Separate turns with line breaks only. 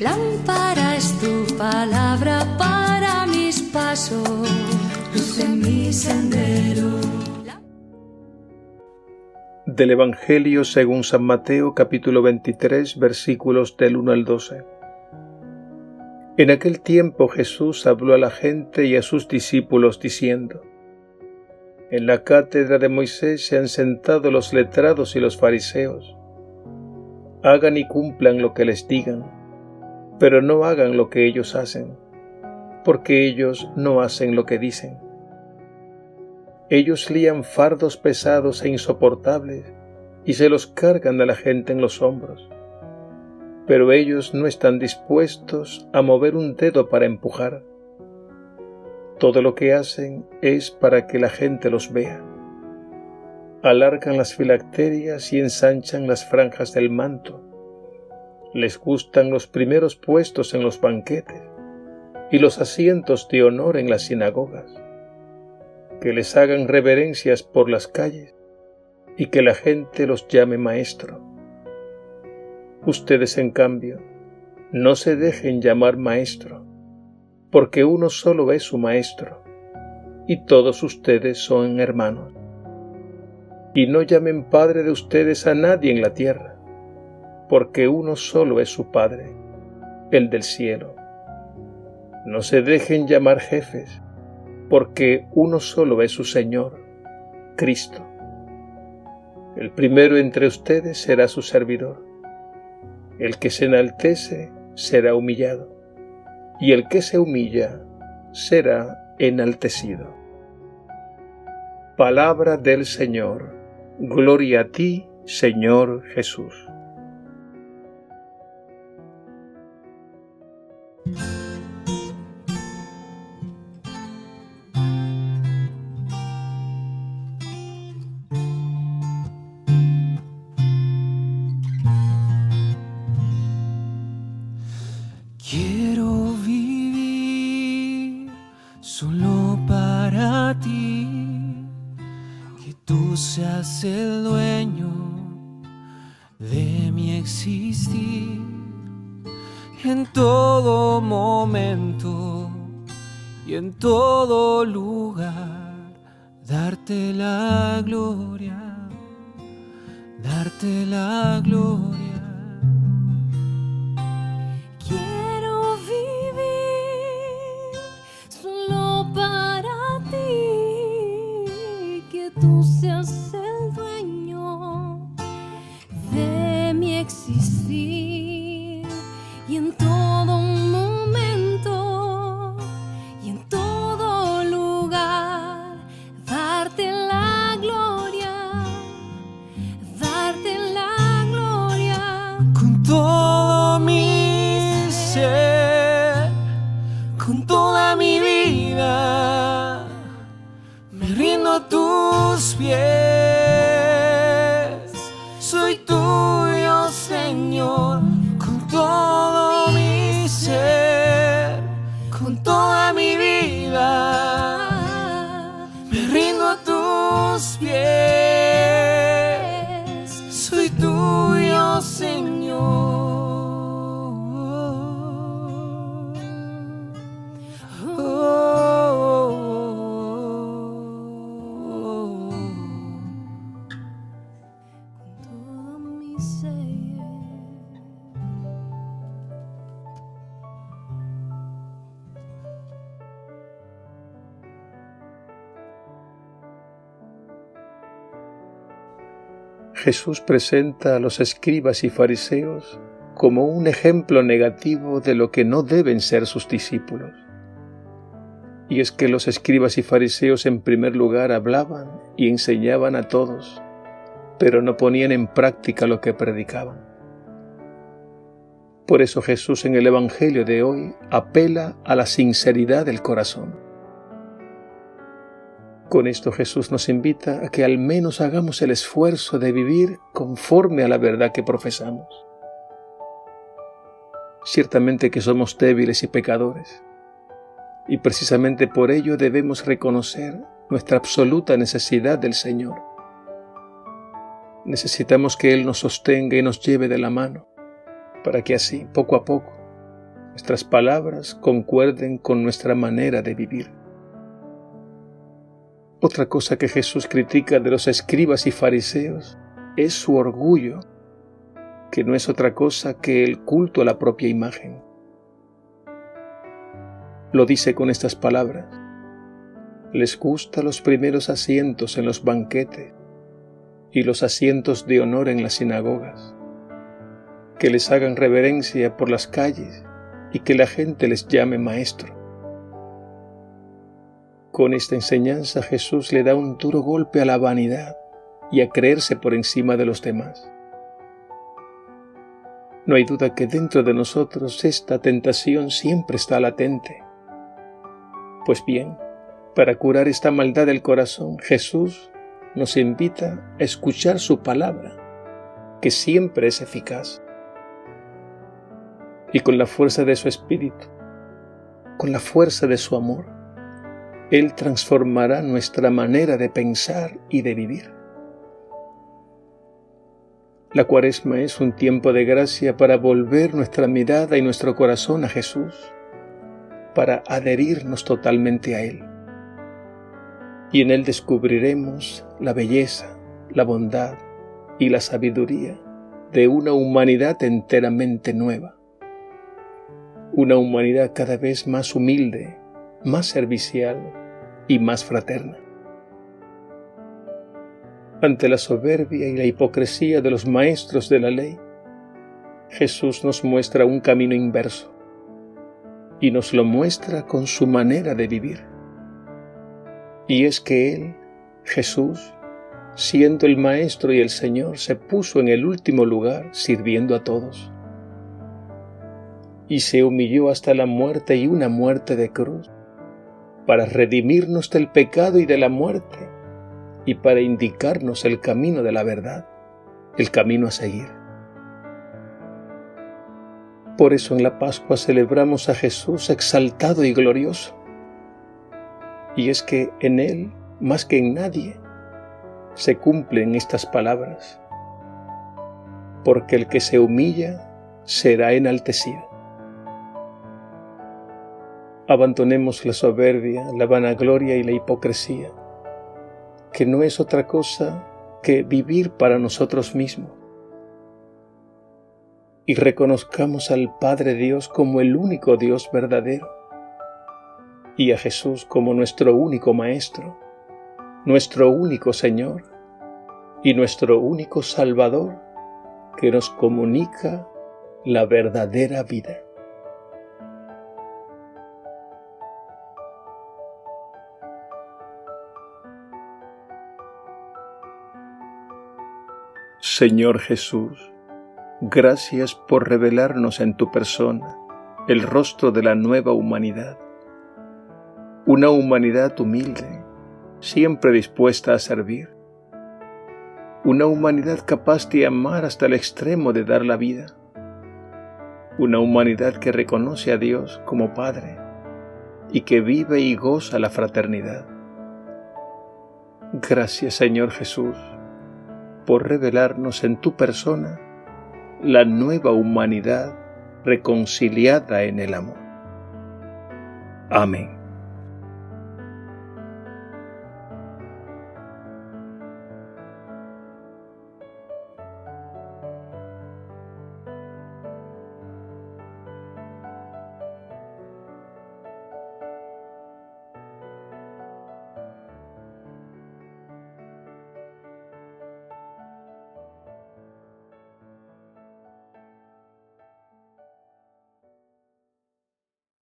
Lámpara es tu palabra para mis pasos, luz en mi sendero.
Del Evangelio según San Mateo capítulo 23 versículos del 1 al 12. En aquel tiempo Jesús habló a la gente y a sus discípulos diciendo, En la cátedra de Moisés se han sentado los letrados y los fariseos. Hagan y cumplan lo que les digan pero no hagan lo que ellos hacen, porque ellos no hacen lo que dicen. Ellos lían fardos pesados e insoportables y se los cargan a la gente en los hombros, pero ellos no están dispuestos a mover un dedo para empujar. Todo lo que hacen es para que la gente los vea. Alargan las filacterias y ensanchan las franjas del manto les gustan los primeros puestos en los banquetes y los asientos de honor en las sinagogas, que les hagan reverencias por las calles y que la gente los llame maestro. Ustedes, en cambio, no se dejen llamar maestro, porque uno solo es su maestro, y todos ustedes son hermanos. Y no llamen padre de ustedes a nadie en la tierra, porque uno solo es su Padre, el del cielo. No se dejen llamar jefes, porque uno solo es su Señor, Cristo. El primero entre ustedes será su servidor. El que se enaltece será humillado, y el que se humilla será enaltecido. Palabra del Señor. Gloria a ti, Señor Jesús.
Solo para ti, que tú seas el dueño de mi existir en todo momento y en todo lugar, darte la gloria, darte la gloria. do seu céu.
Jesús presenta a los escribas y fariseos como un ejemplo negativo de lo que no deben ser sus discípulos. Y es que los escribas y fariseos en primer lugar hablaban y enseñaban a todos, pero no ponían en práctica lo que predicaban. Por eso Jesús en el Evangelio de hoy apela a la sinceridad del corazón con esto Jesús nos invita a que al menos hagamos el esfuerzo de vivir conforme a la verdad que profesamos. Ciertamente que somos débiles y pecadores, y precisamente por ello debemos reconocer nuestra absoluta necesidad del Señor. Necesitamos que Él nos sostenga y nos lleve de la mano, para que así, poco a poco, nuestras palabras concuerden con nuestra manera de vivir. Otra cosa que Jesús critica de los escribas y fariseos es su orgullo, que no es otra cosa que el culto a la propia imagen. Lo dice con estas palabras. Les gusta los primeros asientos en los banquetes y los asientos de honor en las sinagogas, que les hagan reverencia por las calles y que la gente les llame maestro. Con esta enseñanza Jesús le da un duro golpe a la vanidad y a creerse por encima de los demás. No hay duda que dentro de nosotros esta tentación siempre está latente. Pues bien, para curar esta maldad del corazón, Jesús nos invita a escuchar su palabra, que siempre es eficaz. Y con la fuerza de su espíritu, con la fuerza de su amor, Él transformará nuestra manera de pensar y de vivir. La cuaresma es un tiempo de gracia para volver nuestra mirada y nuestro corazón a Jesús, para adherirnos totalmente a Él. Y en Él descubriremos la belleza, la bondad y la sabiduría de una humanidad enteramente nueva. Una humanidad cada vez más humilde, más servicial y más fraterna ante la soberbia y la hipocresía de los maestros de la ley, Jesús nos muestra un camino inverso y nos lo muestra con su manera de vivir. Y es que Él, Jesús, siendo el Maestro y el Señor, se puso en el último lugar sirviendo a todos. Y se humilló hasta la muerte y una muerte de cruz, para redimirnos del pecado y de la muerte y para indicarnos el camino de la verdad, el camino a seguir. Por eso en la Pascua celebramos a Jesús exaltado y glorioso. Y es que en Él, más que en nadie, se cumplen estas palabras. Porque el que se humilla será enaltecido. Abandonemos la soberbia, la vanagloria y la hipocresía que no es otra cosa que vivir para nosotros mismos. Y reconozcamos al Padre Dios como el único Dios verdadero y a Jesús como nuestro único Maestro, nuestro único Señor y nuestro único Salvador que nos comunica la verdadera vida. Señor Jesús, gracias por revelarnos en tu persona el rostro de la nueva humanidad. Una humanidad humilde, siempre dispuesta a servir. Una humanidad capaz de amar hasta el extremo de dar la vida. Una humanidad que reconoce a Dios como Padre y que vive y goza la fraternidad. Gracias Señor Jesús por revelarnos en tu persona la nueva humanidad reconciliada en el amor. Amén.